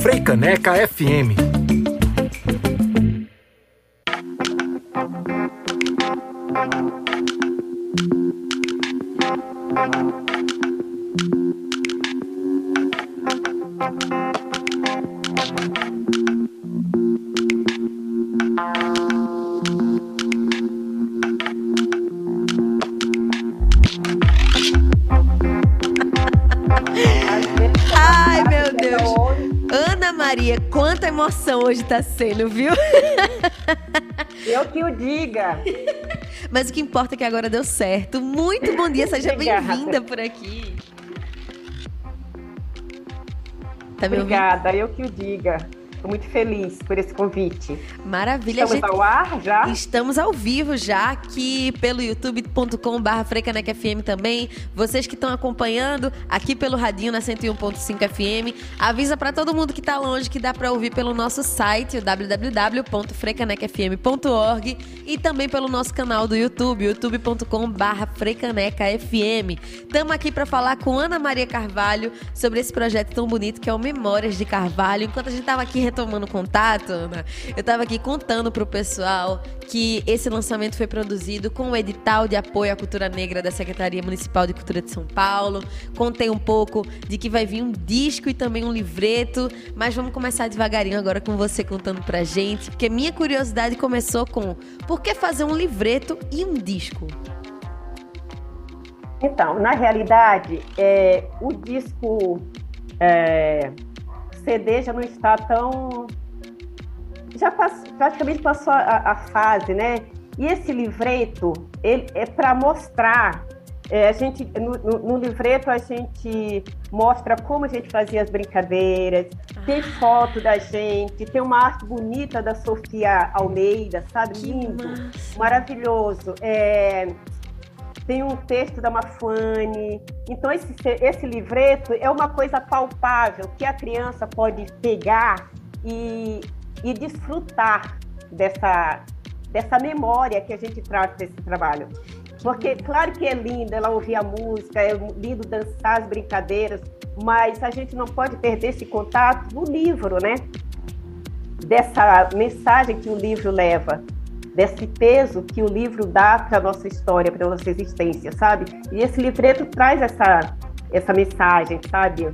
Freicaneca FM tá sendo, viu? Eu que o diga. Mas o que importa é que agora deu certo. Muito bom dia, seja bem-vinda por aqui. Tá Obrigada, eu que o diga. Estou muito feliz por esse convite. Maravilha. Estamos gente... ao ar já? Estamos ao vivo já aqui pelo youtube.com.br FM também. Vocês que estão acompanhando aqui pelo radinho na 101.5 FM, avisa para todo mundo que está longe que dá para ouvir pelo nosso site www.frecanecfm.org e também pelo nosso canal do YouTube, youtube.com.br FM. Estamos aqui para falar com Ana Maria Carvalho sobre esse projeto tão bonito que é o Memórias de Carvalho. Enquanto a gente estava aqui retomando contato, Ana, eu estava aqui contando para o pessoal que esse lançamento foi produzido com o edital de apoio à cultura negra da Secretaria Municipal de Cultura de São Paulo. Contei um pouco de que vai vir um disco e também um livreto, mas vamos começar devagarinho agora com você contando pra gente, porque minha curiosidade começou com por que fazer um livreto e um disco? Então, na realidade, é, o disco é, CD já não está tão. Já pass... praticamente passou a, a, fase, né? E esse livreto ele é para mostrar. É, a gente, no, no, no, livreto a gente mostra como a gente fazia as brincadeiras, tem ah. foto da gente, tem uma arte bonita da Sofia Almeida, sabe? Que Lindo, massa. maravilhoso. É, tem um texto da Mafane. Então, esse, esse livreto é uma coisa palpável que a criança pode pegar e, e desfrutar dessa, dessa memória que a gente traz desse trabalho. Porque, claro que é lindo ela ouvir a música, é lindo dançar as brincadeiras, mas a gente não pode perder esse contato no livro, né? Dessa mensagem que o livro leva desse peso que o livro dá para a nossa história, para a nossa existência, sabe? E esse livreto traz essa, essa mensagem, sabe?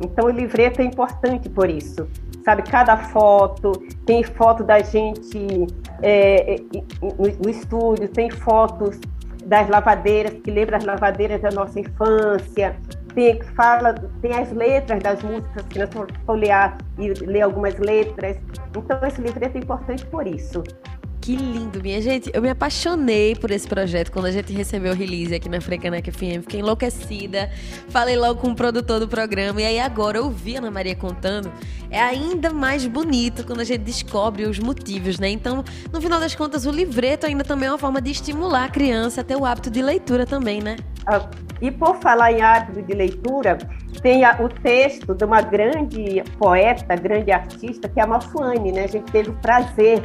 Então, o livreto é importante por isso, sabe? Cada foto, tem foto da gente é, é no, no estúdio, tem fotos das lavadeiras, que lembra as lavadeiras da nossa infância, tem, fala, tem as letras das músicas, que nós vamos folhear e ler algumas letras. Então, esse livreto é importante por isso. Que lindo, minha gente. Eu me apaixonei por esse projeto quando a gente recebeu o release aqui na Frecanec FM. Fiquei enlouquecida. Falei logo com o produtor do programa. E aí agora ouvi a Ana Maria contando. É ainda mais bonito quando a gente descobre os motivos, né? Então, no final das contas, o livreto ainda também é uma forma de estimular a criança a ter o hábito de leitura também, né? Ah, e por falar em hábito de leitura, tem o texto de uma grande poeta, grande artista, que é a Mafane, né? A gente teve o prazer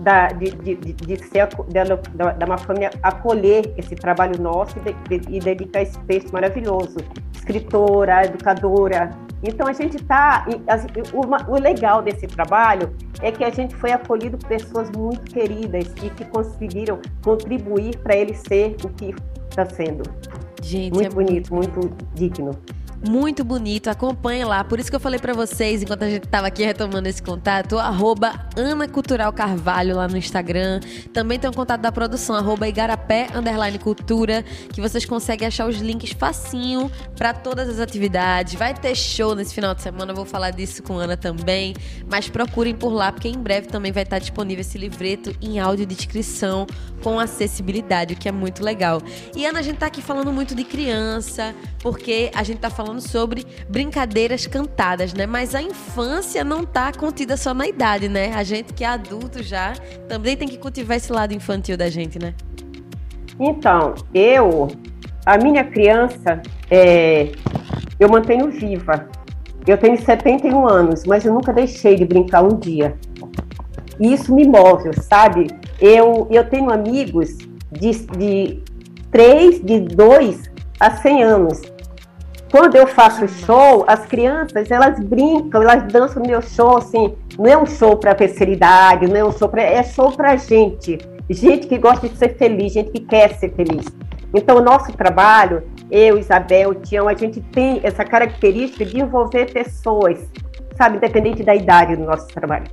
da, de, de, de ser, da, da Mafame acolher esse trabalho nosso e, de, e dedicar esse texto maravilhoso. Escritora, educadora. Então a gente está. O, legal desse trabalho é que a gente foi acolhido por pessoas muito queridas e que conseguiram contribuir para ele ser o que está sendo. Gente, muito é bonito, muito digno muito bonito. Acompanhe lá. Por isso que eu falei para vocês, enquanto a gente tava aqui retomando esse contato, arroba Ana Cultural Carvalho lá no Instagram. Também tem o um contato da produção, arroba Igarapé Underline Cultura, que vocês conseguem achar os links facinho para todas as atividades. Vai ter show nesse final de semana, eu vou falar disso com Ana também. Mas procurem por lá, porque em breve também vai estar disponível esse livreto em áudio de descrição com acessibilidade, o que é muito legal. E Ana, a gente tá aqui falando muito de criança, porque a gente tá falando falando sobre brincadeiras cantadas, né? Mas a infância não tá contida só na idade, né? A gente que é adulto já também tem que cultivar esse lado infantil da gente, né? Então, eu, a minha criança, é, eu mantenho viva. Eu tenho 71 anos, mas eu nunca deixei de brincar um dia. E isso me move, sabe? Eu, eu tenho amigos de, de 3, de 2 a 100 anos quando eu faço show, as crianças, elas brincam, elas dançam no meu show, assim, não é um show para terceira idade, não é um show para... É show para gente, gente que gosta de ser feliz, gente que quer ser feliz. Então, o nosso trabalho, eu, Isabel, Tião, a gente tem essa característica de envolver pessoas, sabe, independente da idade do nosso trabalho.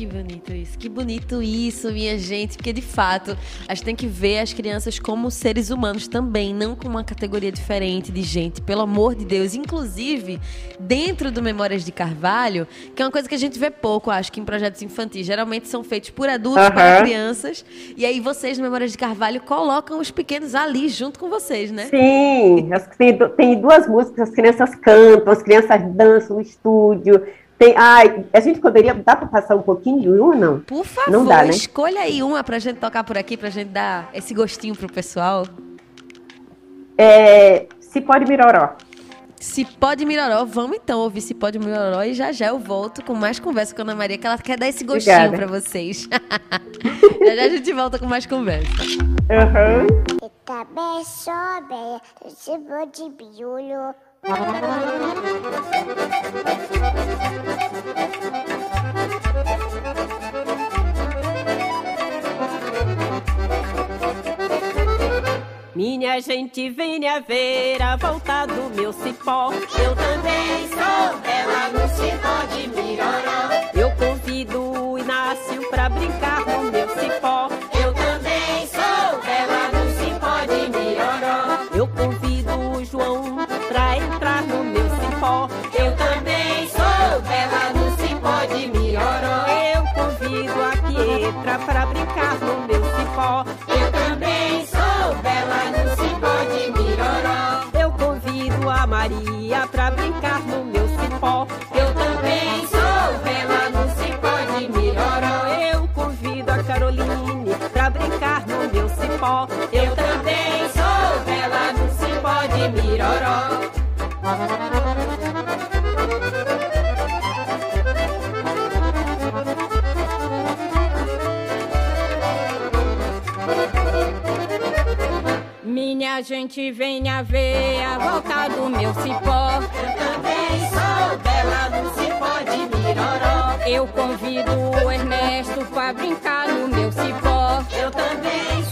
Que bonito isso, que bonito isso, minha gente, porque de fato a gente tem que ver as crianças como seres humanos também, não como uma categoria diferente de gente, pelo amor de Deus. Inclusive, dentro do Memórias de Carvalho, que é uma coisa que a gente vê pouco, acho que em projetos infantis, geralmente são feitos por adultos uhum. para crianças, e aí vocês no Memórias de Carvalho colocam os pequenos ali junto com vocês, né? Sim, tem, tem duas músicas, as crianças cantam, as crianças dançam no estúdio. Tem, ai, a gente poderia. Dá para passar um pouquinho de uma, não? Por favor, não dá, né? escolha aí uma para a gente tocar por aqui, para a gente dar esse gostinho pro pessoal. É, se pode Miroró. Se pode Miroró, vamos então ouvir Se pode Miroró e já já eu volto com mais conversa com a Ana Maria, que ela quer dar esse gostinho para vocês. já já a gente volta com mais conversa. Aham. Uhum. Minha gente, venha ver a volta do meu cipó. Eu também sou bela no cipó de Miroró. Eu convido o Inácio pra brincar no meu cipó. Pra brincar no meu cipó. Eu também sou bela no cipó de Miroró. Eu convido a Maria pra brincar no meu cipó. Eu também sou bela no cipó de Miroró. Eu convido a Caroline pra brincar no meu cipó. Eu também sou bela no cipó de Miroró. Minha gente venha ver a volta do meu cipó. Eu também sou bela no cipó de Miroró. Eu convido o Ernesto pra brincar no meu cipó. Eu também sou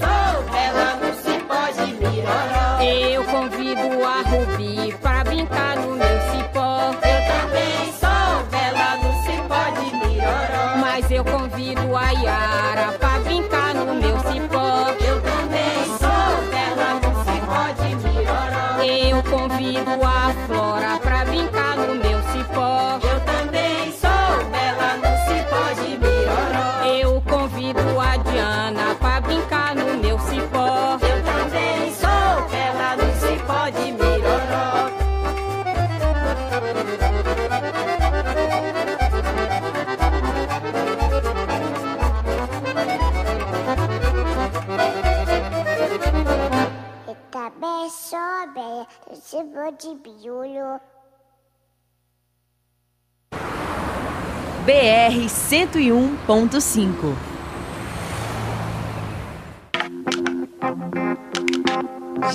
de biolho. BR 101.5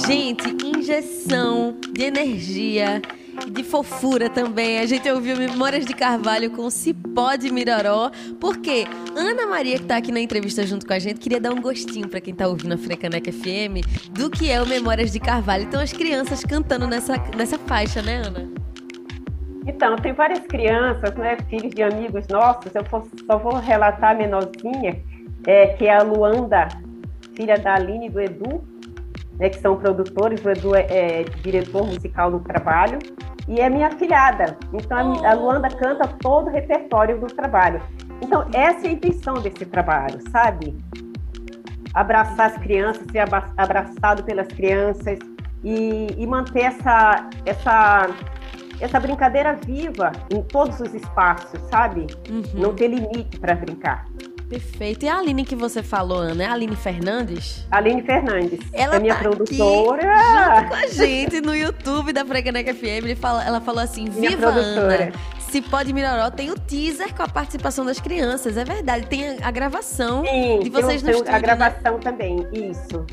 Gente, injeção de energia de fofura também. A gente ouviu Memórias de Carvalho com Cipó de Miroró, porque Ana Maria, que tá aqui na entrevista junto com a gente, queria dar um gostinho para quem tá ouvindo a Frecaneca FM do que é o Memórias de Carvalho. Então, as crianças cantando nessa, nessa faixa, né, Ana? Então, tem várias crianças, né, filhos de amigos nossos, eu só vou relatar a menorzinha, é, que é a Luanda, filha da Aline e do Edu, né, que são produtores, o Edu é, é, diretor musical do trabalho, e é minha filhada. Então a, a Luanda canta todo o repertório do trabalho. Então essa é a intenção desse trabalho, sabe? Abraçar as crianças, ser abraçado pelas crianças e, e manter essa, essa, essa brincadeira viva em todos os espaços, sabe? Uhum. Não ter limite para brincar. Perfeito. E a Aline que você falou, Ana, é a Aline Fernandes? Aline Fernandes. Ela é minha tá produtora. junto com a gente no YouTube da Frecaneca FM. ela falou assim: minha Viva produtora. Ana! Se pode Miroró tem o teaser com a participação das crianças. É verdade, tem a, gravação Sim, de vocês no estúdio. A gravação né? também, isso.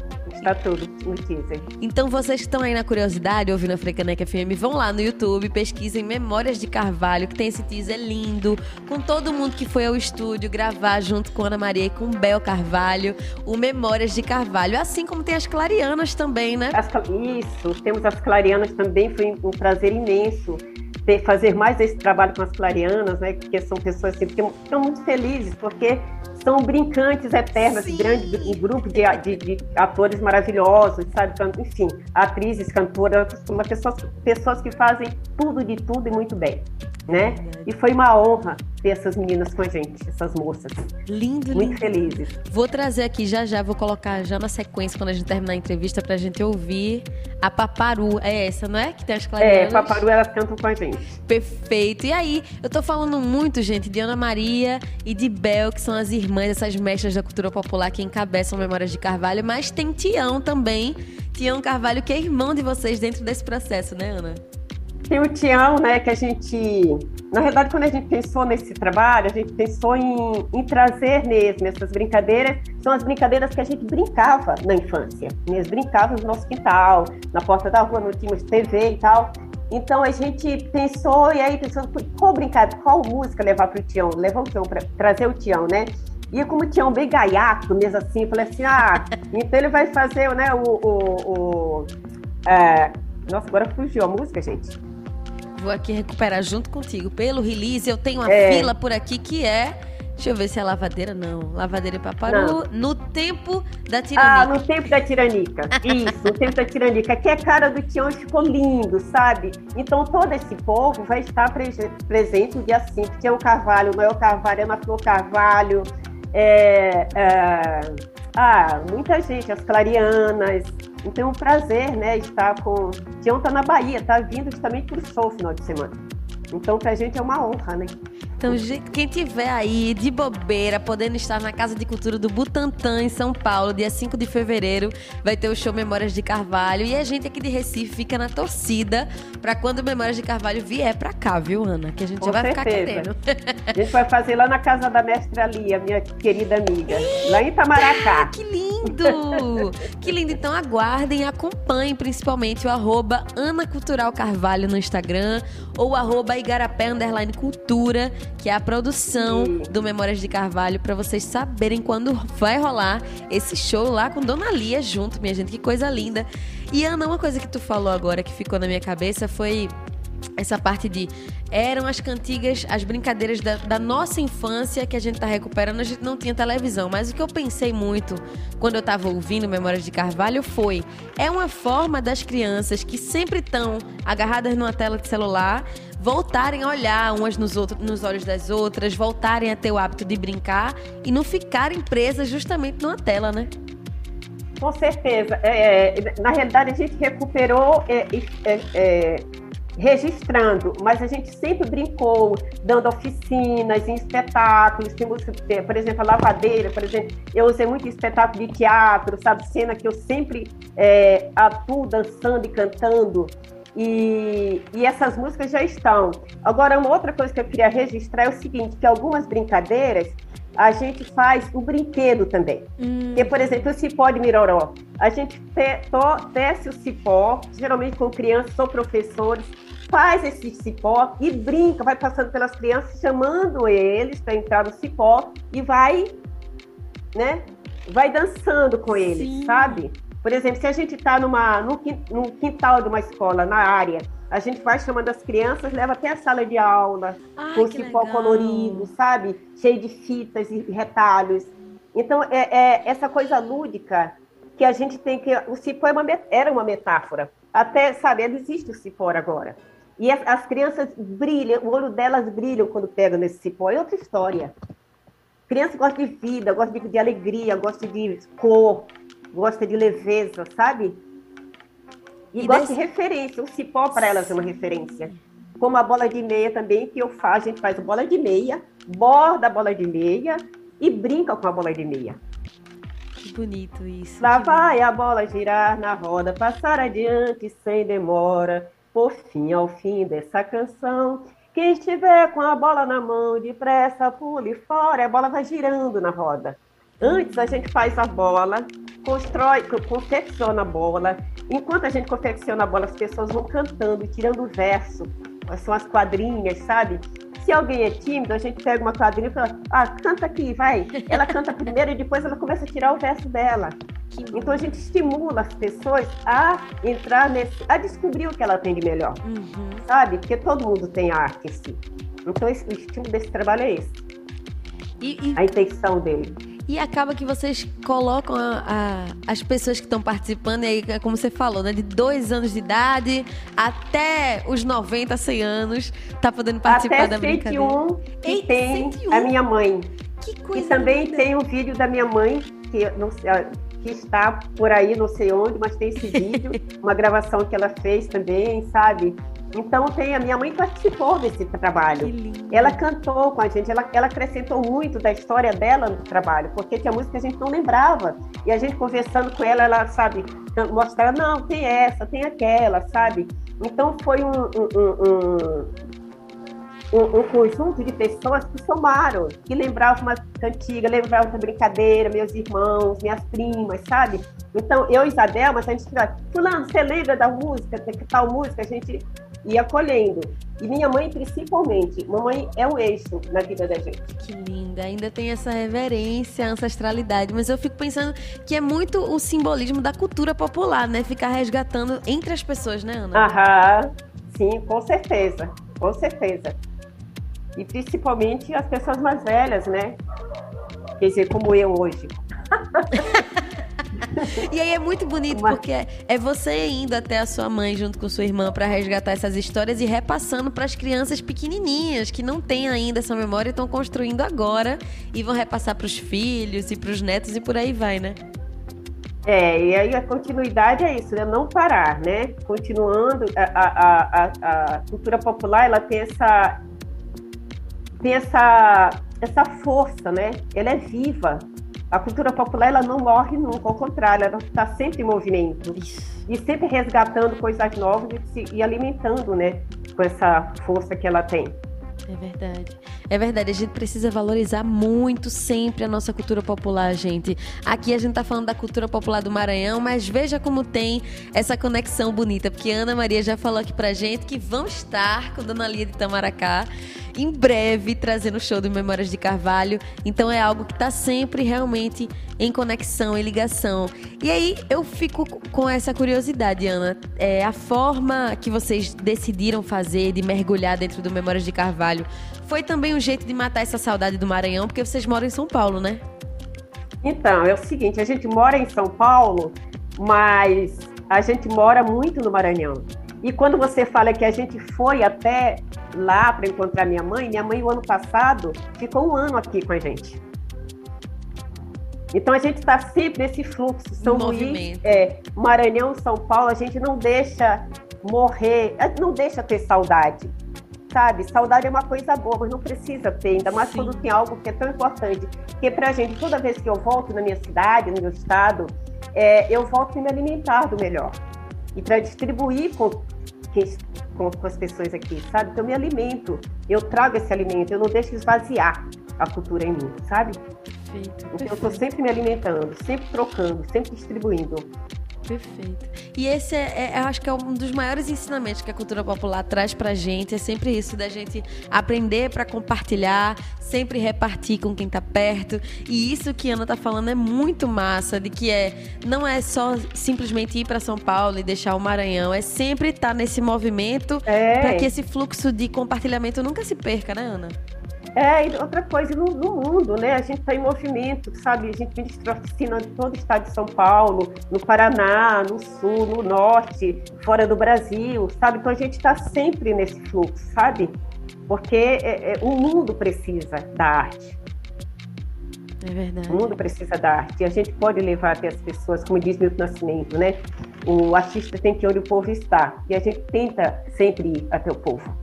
Tá tudo no teaser. Então vocês que estão aí na curiosidade, ouvindo a Frecaneca FM, vão lá no YouTube, pesquisem Memórias de Carvalho, que tem esse teaser lindo, com todo mundo que foi ao estúdio gravar junto com Ana Maria e com Bel Carvalho, o Memórias de Carvalho, assim como tem as Clarianas também, né? As, isso, temos as Clarianas também, foi um prazer imenso ter, fazer mais esse trabalho com as Clarianas, né? Porque são pessoas assim, que estão muito felizes, porque são brincantes eternas, Sim. grande um grupo de, de, de, atores maravilhosos, sabe? Enfim, atrizes, cantoras, uma pessoas, pessoas que fazem tudo de tudo e muito bem, né? E foi uma honra ter essas meninas com a gente, essas moças. Lindo, Muito lindo. felizes. Vou trazer aqui já já, vou colocar já na sequência, quando a gente terminar a entrevista, pra gente ouvir a Paparu. É essa, não é? Que tem as clarinhas. É, Paparu, elas cantam com a gente. Perfeito. E aí, eu tô falando muito, gente, de Ana Maria e de Bel, que são as irmãs, essas mestras da cultura popular que encabeçam Memórias de Carvalho, mas tem Tião também. Tião Carvalho, que é irmão de vocês dentro desse processo, né, Ana? Tem o Tião, né, que a gente... Na verdade, quando a gente pensou nesse trabalho, a gente pensou em, em trazer mesmo essas brincadeiras. São as brincadeiras que a gente brincava na infância. Nós brincávamos no nosso quintal, na porta da rua, não tínhamos TV e tal. Então a gente pensou, e aí pensou, qual brincadeira, qual música levar para o Tião? Levar o Tião para trazer o Tião, né? E como tinha um bem gaiato mesmo assim, eu falei assim, ah, então ele vai fazer né, o. o, o é... Nossa, agora fugiu a música, gente. Vou aqui recuperar junto contigo. Pelo release, eu tenho uma é. fila por aqui que é. Deixa eu ver se é lavadeira, não. Lavadeira e paparu. No tempo da tiranica. Ah, no tempo da tiranica. Isso, no tempo da tiranica. Que é cara do Tião ficou lindo, sabe? Então todo esse povo vai estar pre presente no dia 5. Tião Carvalho, Noel Carvalho, Ana Flor Carvalho. É, é, ah, muita gente, as clarianas. Então é um prazer, né, estar com. Tião tá na Bahia, tá vindo justamente por show final de semana. Então, pra gente é uma honra, né? Então, quem tiver aí de bobeira, podendo estar na Casa de Cultura do Butantã, em São Paulo, dia 5 de fevereiro, vai ter o show Memórias de Carvalho. E a gente aqui de Recife fica na torcida para quando Memórias de Carvalho vier para cá, viu, Ana? Que a gente Com já vai certeza. ficar querendo. A gente vai fazer lá na casa da mestra Lia, minha querida amiga, lá em Itamaracá. Que lindo! Que lindo! Então aguardem, acompanhem principalmente o arroba Ana Cultural Carvalho no Instagram ou o arroba Igarapé Underline Cultura, que é a produção do Memórias de Carvalho, para vocês saberem quando vai rolar esse show lá com Dona Lia junto, minha gente. Que coisa linda. E Ana, uma coisa que tu falou agora que ficou na minha cabeça foi essa parte de eram as cantigas, as brincadeiras da, da, nossa infância que a gente tá recuperando, a gente não tinha televisão. Mas o que eu pensei muito quando eu tava ouvindo Memórias de Carvalho foi: é uma forma das crianças que sempre estão agarradas numa tela de celular voltarem a olhar umas nos, outros, nos olhos das outras, voltarem a ter o hábito de brincar e não ficarem presas justamente numa tela, né? Com certeza. É, na realidade, a gente recuperou é, é, é registrando, mas a gente sempre brincou, dando oficinas, em espetáculos, temos, por exemplo, a lavadeira, por exemplo, eu usei muito espetáculo de teatro, sabe, cena que eu sempre é, atuo dançando e cantando, e, e, essas músicas já estão. Agora, uma outra coisa que eu queria registrar é o seguinte, que algumas brincadeiras a gente faz o brinquedo também. Hum. Que, por exemplo, o cipó de Miroró. A gente desce o cipó, geralmente com crianças ou professores, faz esse cipó e brinca, vai passando pelas crianças, chamando eles para entrar no cipó e vai, né? Vai dançando com eles, Sim. sabe? Por exemplo, se a gente está numa, no quintal de uma escola, na área, a gente vai chamando as crianças, leva até a sala de aula, Ai, com cipó legal. colorido, sabe? Cheio de fitas e retalhos. Então, é, é, essa coisa lúdica que a gente tem que. O cipó é uma, era uma metáfora. Até, sabe, existe o cipó agora. E as, as crianças brilham, o olho delas brilham quando pegam nesse cipó. É outra história. Criança gosta de vida, gosta de, de alegria, gosta de cor, gosta de leveza, sabe? E, e gosta desse... de referência. O cipó para elas é uma referência. Como a bola de meia também, que eu faço, a gente faz a bola de meia, borda a bola de meia e brinca com a bola de meia. Que bonito isso. Lá vai a bola girar na roda, passar adiante sem demora. Por fim, ao fim dessa canção, quem estiver com a bola na mão, depressa pule fora, a bola vai girando na roda. Antes a gente faz a bola constrói, confecciona a bola. Enquanto a gente confecciona a bola, as pessoas vão cantando, tirando o verso. São as quadrinhas, sabe? Se alguém é tímido, a gente pega uma quadrinha e fala, ah, canta aqui, vai. Ela canta primeiro e depois ela começa a tirar o verso dela. Então a gente estimula as pessoas a entrar nesse, a descobrir o que ela tem de melhor, uhum. sabe? Porque todo mundo tem arte em si. Então esse, o estímulo desse trabalho é esse. E, e... A intenção dele. E acaba que vocês colocam a, a, as pessoas que estão participando, e aí, é como você falou, né? De dois anos de idade até os 90, 100 anos, tá podendo participar até da 101, brincadeira. E Ei, tem 101. a minha mãe. Que coisa E também linda. tem um vídeo da minha mãe, que não que está por aí, não sei onde, mas tem esse vídeo, uma gravação que ela fez também, sabe? Então tem a minha mãe participou desse trabalho. Ela cantou com a gente, ela, ela acrescentou muito da história dela no trabalho, porque tinha música que a gente não lembrava. E a gente conversando com ela, ela sabe, mostrar, não, tem essa, tem aquela, sabe? Então foi um, um, um, um, conjunto de pessoas que somaram, que lembravam uma cantiga, lembravam da brincadeira, meus irmãos, minhas primas, sabe? Então, eu e Isabel, mas a gente fala, fulano, você lembra da música, que tal música? A gente e acolhendo. E minha mãe, principalmente. Mamãe é o eixo na vida da gente. Que linda. Ainda tem essa reverência, ancestralidade. Mas eu fico pensando que é muito o simbolismo da cultura popular, né? Ficar resgatando entre as pessoas, né, Ana? Aham. Sim, com certeza. Com certeza. E principalmente as pessoas mais velhas, né? Quer dizer, como eu hoje. e aí é muito bonito porque é você indo até a sua mãe junto com sua irmã para resgatar essas histórias e repassando para as crianças pequenininhas que não têm ainda essa memória e estão construindo agora e vão repassar para os filhos e para os netos e por aí vai, né? É, e aí a continuidade é isso, né? Não parar, né? Continuando, a, a, a, a cultura popular, ela tem essa tem essa, essa força, né? Ela é viva, a cultura popular ela não morre nunca, ao contrário, ela está sempre em movimento e sempre resgatando coisas novas e, se, e alimentando, né, com essa força que ela tem. É verdade. É verdade, a gente precisa valorizar muito sempre a nossa cultura popular, gente. Aqui a gente tá falando da cultura popular do Maranhão, mas veja como tem essa conexão bonita, porque Ana Maria já falou aqui pra gente que vão estar com Dona Lia de Tamaracá em breve trazendo o show do Memórias de Carvalho. Então é algo que está sempre realmente em conexão, em ligação. E aí eu fico com essa curiosidade, Ana. É, a forma que vocês decidiram fazer de mergulhar dentro do Memórias de Carvalho foi também um jeito de matar essa saudade do Maranhão, porque vocês moram em São Paulo, né? Então, é o seguinte, a gente mora em São Paulo, mas a gente mora muito no Maranhão. E quando você fala que a gente foi até lá para encontrar minha mãe, minha mãe, o ano passado, ficou um ano aqui com a gente. Então a gente está sempre nesse fluxo. São Luís, é, Maranhão, São Paulo, a gente não deixa morrer, não deixa ter saudade. Sabe, saudade é uma coisa boa, mas não precisa ter, ainda mais Sim. quando tem algo que é tão importante. Porque pra gente, toda vez que eu volto na minha cidade, no meu estado, é, eu volto me alimentar do melhor e para distribuir com, com, com, as pessoas aqui, sabe? Então, eu me alimento, eu trago esse alimento, eu não deixo esvaziar a cultura em mim, sabe? Perfeito, então, perfeito. eu estou sempre me alimentando, sempre trocando, sempre distribuindo. Perfeito. E esse é, é, eu acho que é um dos maiores ensinamentos que a cultura popular traz pra gente. É sempre isso, da gente aprender para compartilhar, sempre repartir com quem tá perto. E isso que a Ana tá falando é muito massa, de que é não é só simplesmente ir para São Paulo e deixar o Maranhão, é sempre estar tá nesse movimento é. para que esse fluxo de compartilhamento nunca se perca, né, Ana? É, e outra coisa, no, no mundo, né? A gente está em movimento, sabe? A gente ministra oficina em todo o estado de São Paulo, no Paraná, no Sul, no Norte, fora do Brasil, sabe? Então a gente está sempre nesse fluxo, sabe? Porque é, é, o mundo precisa da arte. É verdade. O mundo precisa da arte. E a gente pode levar até as pessoas, como diz Milton Nascimento, né? O artista tem que onde o povo está. E a gente tenta sempre ir até o povo.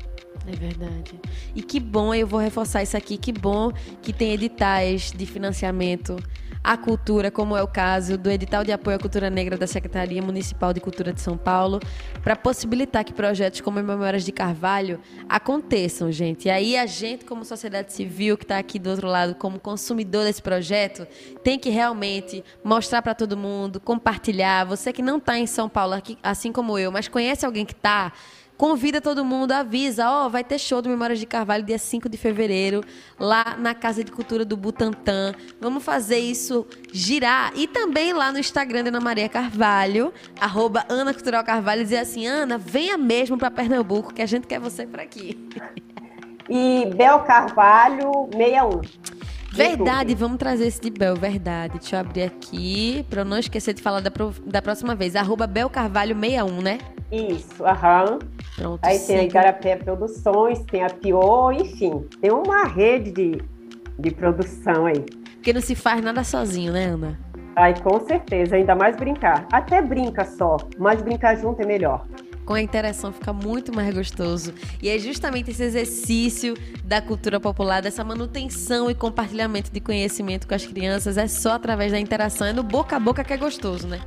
É verdade. E que bom, eu vou reforçar isso aqui, que bom que tem editais de financiamento à cultura, como é o caso do edital de apoio à cultura negra da Secretaria Municipal de Cultura de São Paulo, para possibilitar que projetos como Memórias de Carvalho aconteçam, gente. E aí a gente, como sociedade civil, que está aqui do outro lado, como consumidor desse projeto, tem que realmente mostrar para todo mundo, compartilhar. Você que não está em São Paulo, assim como eu, mas conhece alguém que está Convida todo mundo, avisa, ó, oh, vai ter show do Memórias de Carvalho dia 5 de fevereiro, lá na Casa de Cultura do Butantã. Vamos fazer isso girar. E também lá no Instagram da Ana Maria Carvalho, arroba Ana Cultural Carvalho, dizer assim, Ana, venha mesmo para Pernambuco, que a gente quer você por aqui. E Bel Carvalho 61. Verdade, vamos trazer esse de Bel, verdade. Deixa eu abrir aqui, para eu não esquecer de falar da, da próxima vez. Arroba Bel Carvalho 61, né? Isso, aham. Pronto, Aí tem a Igarapé Produções, tem a Pio, enfim, tem uma rede de, de produção aí. Porque não se faz nada sozinho, né, Ana? Ai, com certeza, ainda mais brincar. Até brinca só, mas brincar junto é melhor. Com a interação fica muito mais gostoso. E é justamente esse exercício da cultura popular, dessa manutenção e compartilhamento de conhecimento com as crianças, é só através da interação, é no boca a boca que é gostoso, né?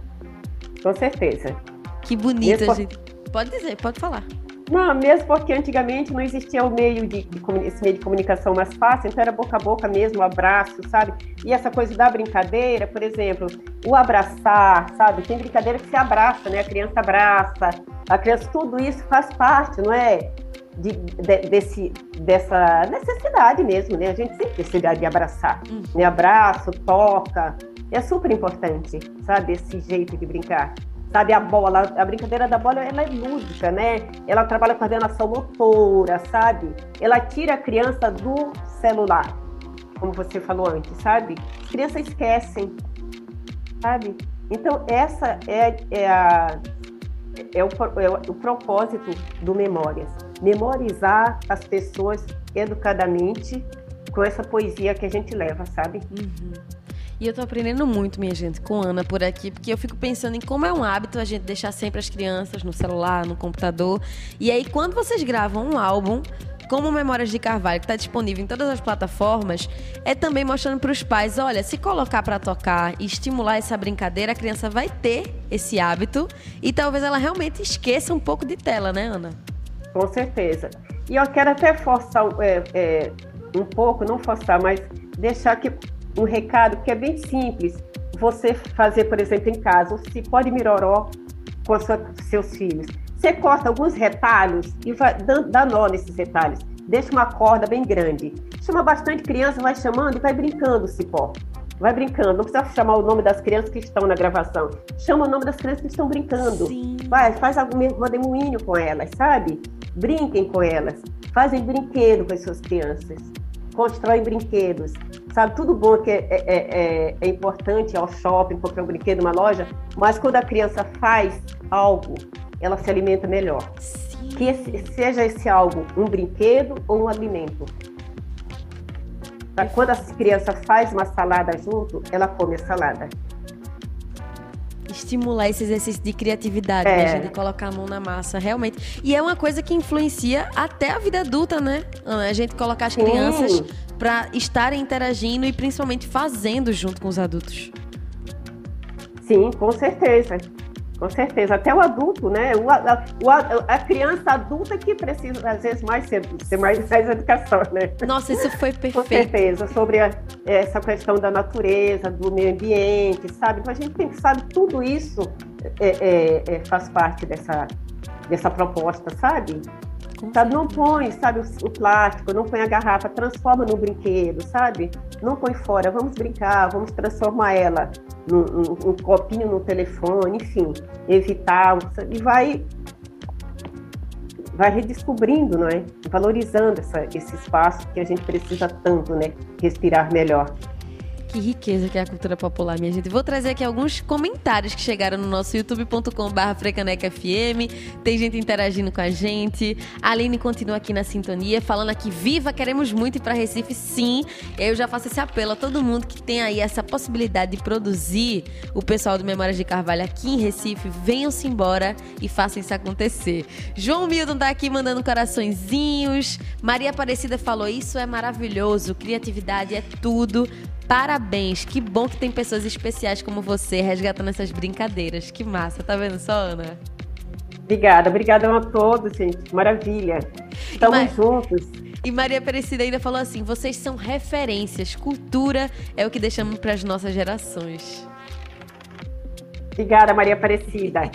Com certeza. Que bonita, por... gente. Pode dizer, pode falar. Não, mesmo porque antigamente não existia o meio de, de, esse meio de comunicação mais fácil, então era boca a boca mesmo, abraço, sabe? E essa coisa da brincadeira, por exemplo, o abraçar, sabe? Tem brincadeira que se abraça, né? A criança abraça, a criança, tudo isso faz parte, não é? De, de, desse, dessa necessidade mesmo, né? A gente sempre precisa de abraçar, uhum. né? Abraço, toca, é super importante, sabe? Esse jeito de brincar sabe, a bola, a brincadeira da bola, ela é lúdica, né? Ela trabalha com a coordenação motora, sabe? Ela tira a criança do celular, como você falou antes, sabe? As crianças esquecem, sabe? Então, essa é, é, a, é, o, é o propósito do Memórias. Memorizar as pessoas educadamente com essa poesia que a gente leva, sabe? Uhum. E eu tô aprendendo muito, minha gente, com Ana por aqui, porque eu fico pensando em como é um hábito a gente deixar sempre as crianças no celular, no computador. E aí, quando vocês gravam um álbum, como Memórias de Carvalho, que está disponível em todas as plataformas, é também mostrando para os pais: olha, se colocar para tocar e estimular essa brincadeira, a criança vai ter esse hábito e talvez ela realmente esqueça um pouco de tela, né, Ana? Com certeza. E eu quero até forçar é, é, um pouco, não forçar, mas deixar que um recado que é bem simples. Você fazer, por exemplo, em casa, se pode miroró com sua, seus filhos. Você corta alguns retalhos e vai dá nó nesses retalhos. Deixa uma corda bem grande. Chama bastante criança, vai chamando e vai brincando, cipó. Vai brincando, não precisa chamar o nome das crianças que estão na gravação. Chama o nome das crianças que estão brincando. Sim. Vai, faz algum demoinho com elas, sabe? Brinquem com elas. Fazem brinquedo com as suas crianças. Constroem brinquedos sabe? Tudo bom que é, é, é, é importante ao shopping, comprar um brinquedo, uma loja, mas quando a criança faz algo, ela se alimenta melhor. Sim. Que esse, seja esse algo um brinquedo ou um alimento. Quando a criança faz uma salada junto, ela come a salada estimular esse exercício de criatividade, é. né, de colocar a mão na massa, realmente. E é uma coisa que influencia até a vida adulta, né? A gente colocar as crianças para estarem interagindo e principalmente fazendo junto com os adultos. Sim, com certeza. Com certeza, até o adulto, né? O, a, o, a, criança adulta que precisa, às vezes, mais ser, ser mais, mais educação, né? Nossa, isso foi perfeito. Com certeza, sobre a, essa questão da natureza, do meio ambiente, sabe? Então a gente tem que saber tudo isso é, é, é, faz parte dessa, dessa proposta, sabe? Sabe, não põe, sabe, o, plástico, não põe a garrafa, transforma no brinquedo, sabe? Não põe fora, vamos brincar, vamos transformar ela num, num, num copinho no telefone, enfim, evitar, e vai vai redescobrindo, não é? Valorizando essa, esse espaço que a gente precisa tanto, né? Respirar melhor. Que riqueza que é a cultura popular, minha gente. Vou trazer aqui alguns comentários que chegaram no nosso youtube.com.br frecanecafm. Tem gente interagindo com a gente. A Aline continua aqui na sintonia, falando aqui, viva, queremos muito ir para Recife, sim. Eu já faço esse apelo a todo mundo que tem aí essa possibilidade de produzir o pessoal do Memórias de Carvalho aqui em Recife, venham-se embora e façam isso acontecer. João Milton tá aqui mandando coraçõezinhos. Maria Aparecida falou, isso é maravilhoso, criatividade é tudo. Parabéns, que bom que tem pessoas especiais como você resgatando essas brincadeiras. Que massa, tá vendo só, Ana? Obrigada, obrigada a todos, gente. Maravilha. Estamos juntos. E Maria Aparecida ainda falou assim: vocês são referências, cultura é o que deixamos para as nossas gerações. Obrigada, Maria Aparecida.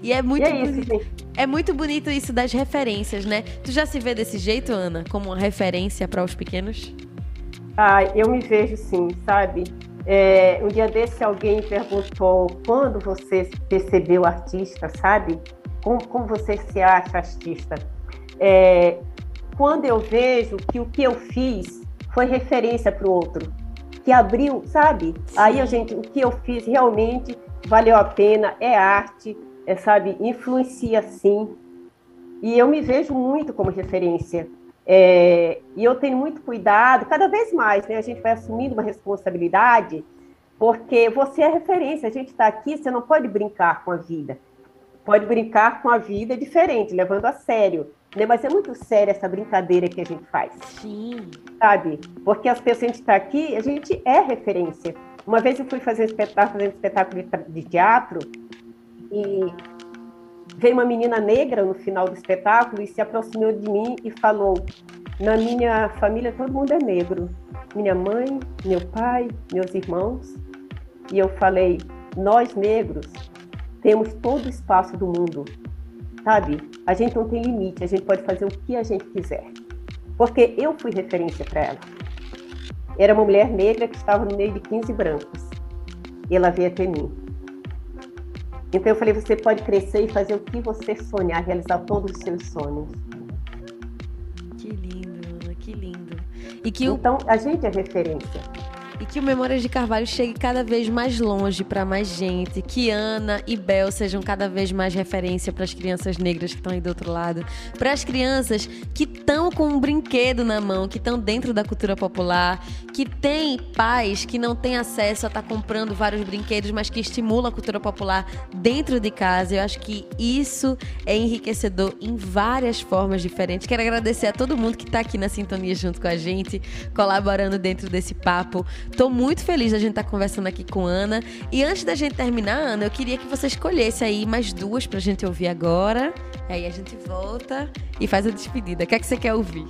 E é muito e é, isso, bonito, é muito bonito isso das referências, né? Tu já se vê desse jeito, Ana, como uma referência para os pequenos? Ah, eu me vejo sim, sabe? É, um dia desse alguém perguntou quando você percebeu artista, sabe? Como, como você se acha artista? É, quando eu vejo que o que eu fiz foi referência para o outro, que abriu, sabe? Aí a gente, o que eu fiz realmente valeu a pena, é arte, é, sabe? Influencia sim. E eu me vejo muito como referência. É, e eu tenho muito cuidado, cada vez mais, né? A gente vai assumindo uma responsabilidade, porque você é referência, a gente está aqui, você não pode brincar com a vida. Pode brincar com a vida diferente, levando a sério. Né? Mas é muito séria essa brincadeira que a gente faz. Sim. Sabe? Porque as pessoas, a gente está aqui, a gente é referência. Uma vez eu fui fazer um espetáculo, fazendo um espetáculo de teatro, e veio uma menina negra no final do espetáculo e se aproximou de mim e falou: Na minha família todo mundo é negro. Minha mãe, meu pai, meus irmãos. E eu falei: Nós negros temos todo o espaço do mundo. Sabe? A gente não tem limite, a gente pode fazer o que a gente quiser. Porque eu fui referência para ela. Era uma mulher negra que estava no meio de 15 brancos. E ela veio até mim. Então eu falei, você pode crescer e fazer o que você sonhar, realizar todos os seus sonhos. Que lindo, Ana, que lindo. E que então a gente é referência e que o Memórias de Carvalho chegue cada vez mais longe para mais gente, que Ana e Bel sejam cada vez mais referência para as crianças negras que estão aí do outro lado, para as crianças que estão com um brinquedo na mão, que estão dentro da cultura popular, que tem pais que não têm acesso a estar tá comprando vários brinquedos, mas que estimulam a cultura popular dentro de casa. Eu acho que isso é enriquecedor em várias formas diferentes. Quero agradecer a todo mundo que está aqui na sintonia junto com a gente, colaborando dentro desse papo. Tô muito feliz da gente estar tá conversando aqui com Ana. E antes da gente terminar, Ana, eu queria que você escolhesse aí mais duas pra gente ouvir agora. Aí a gente volta e faz a despedida. O que é que você quer ouvir?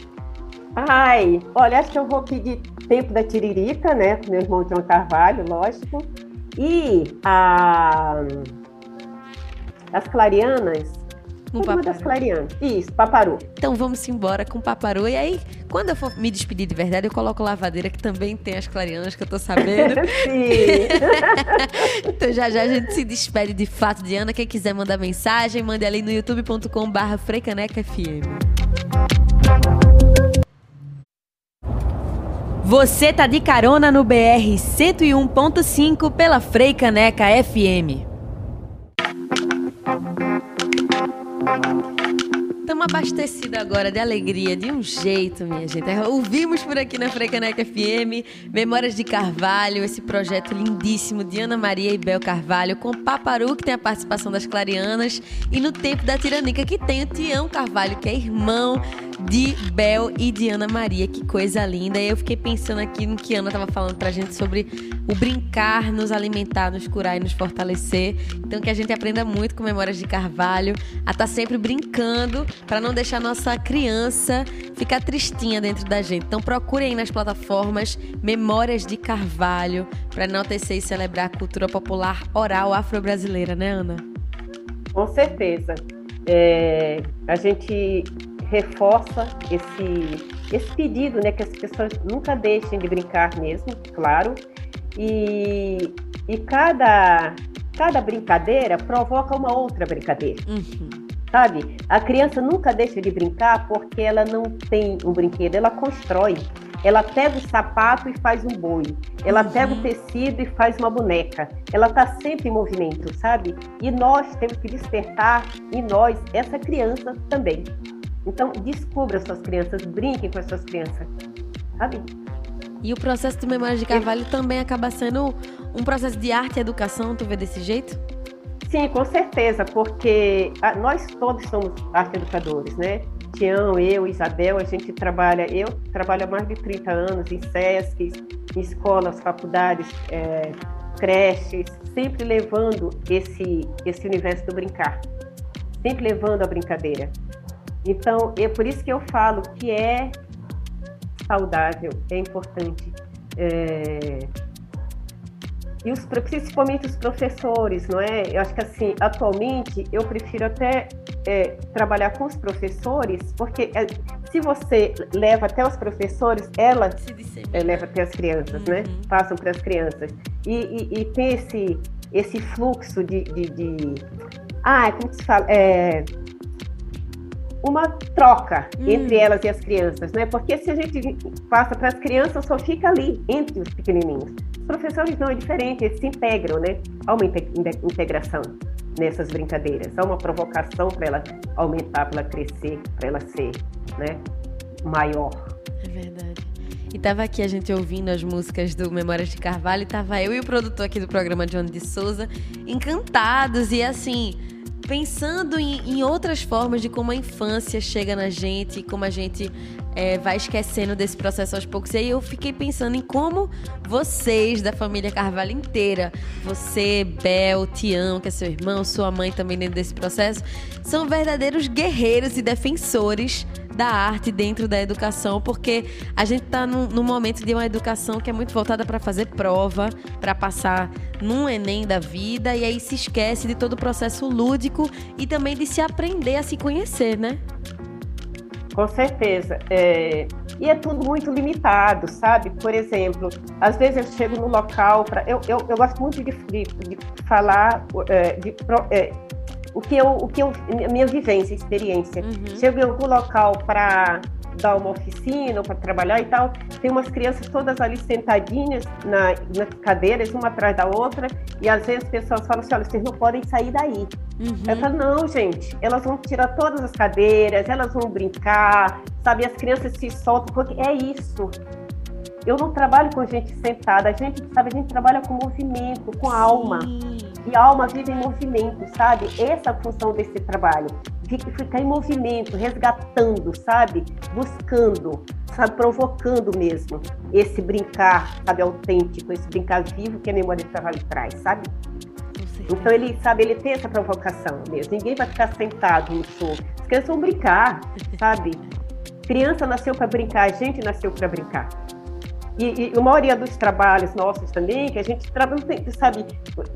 Ai, olha, acho que eu vou pedir Tempo da Tiririca, né? Meu irmão João Carvalho, lógico. E a... As Clarianas, um Uma das clarianas. Isso, paparu. Então vamos embora com paparu. E aí, quando eu for me despedir de verdade, eu coloco lavadeira, que também tem as clarianas, que eu tô sabendo. Sim. então já já a gente se despede de fato de Ana. Quem quiser mandar mensagem, mande ali no youtube.com barra FM. Você tá de carona no BR 101.5 pela Freicaneca FM. Thank you. Estamos abastecidos agora de alegria, de um jeito, minha gente. Ouvimos por aqui na Frecaneca FM Memórias de Carvalho, esse projeto lindíssimo de Ana Maria e Bel Carvalho, com Paparu, que tem a participação das Clarianas, e no Tempo da Tiranica, que tem o Tião Carvalho, que é irmão de Bel e de Ana Maria. Que coisa linda. E eu fiquei pensando aqui no que Ana estava falando pra gente sobre o brincar, nos alimentar, nos curar e nos fortalecer. Então que a gente aprenda muito com Memórias de Carvalho, a estar tá sempre brincando para não deixar nossa criança ficar tristinha dentro da gente. Então procurem aí nas plataformas Memórias de Carvalho para enaltecer e celebrar a cultura popular oral afro-brasileira, né, Ana? Com certeza. É, a gente reforça esse, esse pedido, né, que as pessoas nunca deixem de brincar mesmo, claro, e, e cada, cada brincadeira provoca uma outra brincadeira. Uhum. Sabe? A criança nunca deixa de brincar porque ela não tem um brinquedo, ela constrói. Ela pega o sapato e faz um boi. Ela uhum. pega o tecido e faz uma boneca. Ela está sempre em movimento, sabe? E nós temos que despertar em nós essa criança também. Então, descubra as suas crianças, brinquem com as suas crianças, sabe? E o processo do Memórias de Carvalho também acaba sendo um processo de arte e educação, tu vê desse jeito? Sim, com certeza, porque nós todos somos arte educadores, né? Tião, eu, Isabel, a gente trabalha, eu trabalho há mais de 30 anos em SESC, em escolas, faculdades, é, creches, sempre levando esse, esse universo do brincar, sempre levando a brincadeira. Então, é por isso que eu falo que é saudável, é importante. É, e os, principalmente os professores, não é? Eu acho que assim, atualmente eu prefiro até é, trabalhar com os professores, porque é, se você leva até os professores, ela é, leva até as crianças, né? uhum. né? Passam para as crianças. E, e, e, tem esse, esse fluxo de, de, de... Ah, como se fala? É, uma troca hum. entre elas e as crianças, né? Porque se a gente passa para as crianças, só fica ali entre os pequenininhos. Professores não é diferente, eles se integram, né? Há uma integração nessas brincadeiras, há uma provocação para ela aumentar, para ela crescer, para ela ser, né? Maior. É verdade. E tava aqui a gente ouvindo as músicas do Memórias de Carvalho, e tava eu e o produtor aqui do programa, John de Souza, encantados e assim pensando em, em, outras formas de como a infância chega na gente, como a gente é, vai esquecendo desse processo aos poucos. E aí eu fiquei pensando em como vocês da família Carvalho inteira, você, Bel, Tião, que é seu irmão, sua mãe também dentro desse processo, são verdadeiros guerreiros e defensores da arte dentro da educação, porque a gente está num, num, momento de uma educação que é muito voltada para fazer prova, para passar num Enem da vida, e aí se esquece de todo o processo lúdico e também de se aprender a se conhecer, né? Com certeza. É... E é tudo muito limitado, sabe? Por exemplo, às vezes eu chego no local para. Eu, eu, eu, gosto muito de, de, de falar, é, de, é, o que eu, o que eu, minha vivência, experiência. Uhum. Chego em algum local para dar uma oficina ou para trabalhar e tal, tem umas crianças todas ali sentadinhas na, nas cadeiras, uma atrás da outra, e às vezes as pessoas falam assim, olha, vocês não podem sair daí. Uhum. Eu falo, não, gente, elas vão tirar todas as cadeiras, elas vão brincar, sabe? As crianças se soltam, porque é isso. Eu não trabalho com gente sentada, a gente, sabe, a gente trabalha com movimento, com Sim. alma. E alma vive em movimento, sabe? Essa é a função desse trabalho. Ficar em movimento, resgatando, sabe? Buscando, sabe? Provocando mesmo esse brincar, sabe? Autêntico, esse brincar vivo que a memória de trabalho traz, sabe? Então ele sabe, ele tem essa provocação mesmo. Ninguém vai ficar sentado no show. As crianças vão brincar, sabe? Criança nasceu para brincar, a gente nasceu para brincar. E, e, a maioria dos trabalhos nossos também, que a gente trabalha, sabe,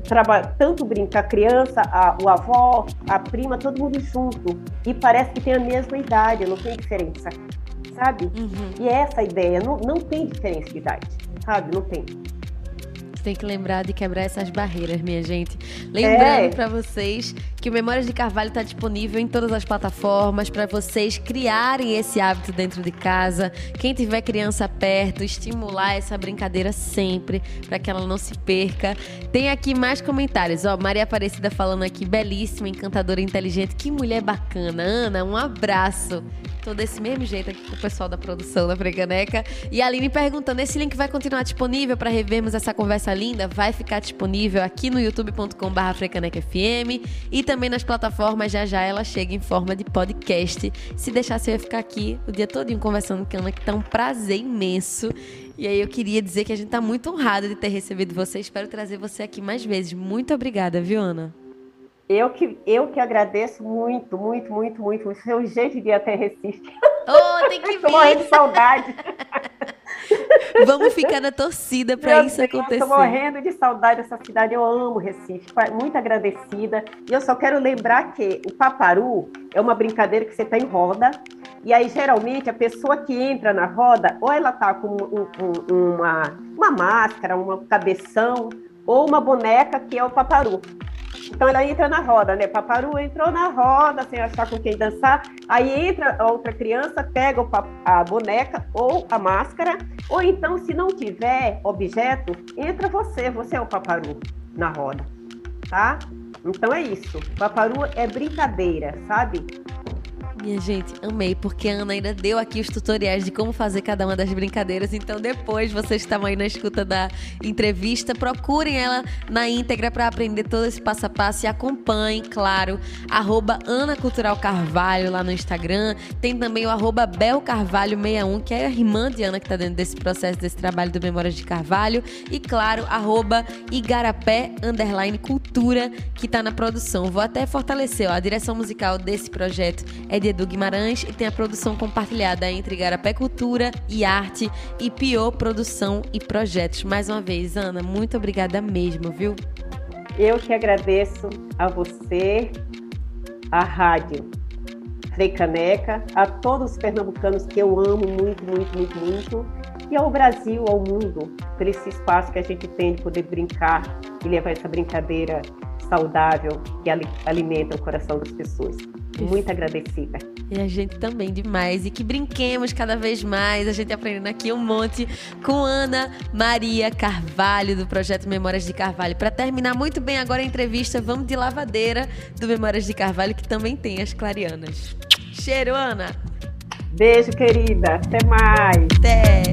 trabalha, tanto brinca a criança, a, o avó, a prima, todo mundo junto. E parece que tem a mesma idade, não tem diferença, sabe? Uhum. E é essa ideia, não, não tem diferença de idade, sabe? Não tem tem que lembrar de quebrar essas barreiras, minha gente. Lembrando é. para vocês que o Memórias de Carvalho está disponível em todas as plataformas para vocês criarem esse hábito dentro de casa. Quem tiver criança perto, estimular essa brincadeira sempre para que ela não se perca. Tem aqui mais comentários. Ó, Maria Aparecida falando aqui, belíssima, encantadora, inteligente. Que mulher bacana. Ana, um abraço. Tô desse mesmo jeito aqui com o pessoal da produção da Frecaneca. E a Aline perguntando: esse link vai continuar disponível para revermos essa conversa linda? Vai ficar disponível aqui no youtube.com.br FM e também nas plataformas. Já já ela chega em forma de podcast. Se deixasse, eu ia ficar aqui o dia todo conversando com a Ana, que tá um prazer imenso. E aí eu queria dizer que a gente tá muito honrada de ter recebido você. Espero trazer você aqui mais vezes. Muito obrigada, viu, Ana? Eu que, eu que agradeço muito, muito, muito, muito o seu jeito de ir até Recife. Oh, tem que vir! Estou morrendo de saudade. Vamos ficar na torcida para isso Deus, acontecer. Estou morrendo de saudade dessa cidade. Eu amo Recife, muito agradecida. E eu só quero lembrar que o paparu é uma brincadeira que você está em roda. E aí, geralmente, a pessoa que entra na roda, ou ela está com um, um, uma, uma máscara, uma cabeção, ou uma boneca que é o paparu. Então ela entra na roda, né? Paparu entrou na roda sem achar com quem dançar. Aí entra outra criança, pega a boneca ou a máscara, ou então, se não tiver objeto, entra você, você é o paparu na roda, tá? Então é isso. Paparu é brincadeira, sabe? Minha gente, amei, porque a Ana ainda deu aqui os tutoriais de como fazer cada uma das brincadeiras. Então, depois vocês estão aí na escuta da entrevista, procurem ela na íntegra para aprender todo esse passo a passo e acompanhem, claro, arroba Ana Cultural Carvalho lá no Instagram. Tem também o arroba Bel Carvalho61, que é a irmã de Ana que está dentro desse processo, desse trabalho do Memórias de Carvalho. E, claro, arroba Igarapé Underline Cultura, que está na produção. Vou até fortalecer, ó, a direção musical desse projeto é de Edu Guimarães e tem a produção compartilhada entre Garapé Cultura e Arte e Pio Produção e Projetos. Mais uma vez, Ana, muito obrigada mesmo, viu? Eu que agradeço a você, a rádio Frei Caneca, a todos os pernambucanos que eu amo muito, muito, muito, muito, e ao Brasil, ao mundo, por esse espaço que a gente tem de poder brincar e levar essa brincadeira saudável que alimenta o coração das pessoas. Muito agradecida. E a gente também demais. E que brinquemos cada vez mais. A gente aprendendo aqui um monte com Ana Maria Carvalho, do projeto Memórias de Carvalho. Para terminar muito bem agora a entrevista, vamos de lavadeira do Memórias de Carvalho, que também tem as clarianas. Cheiro, Ana! Beijo, querida. Até mais. Até.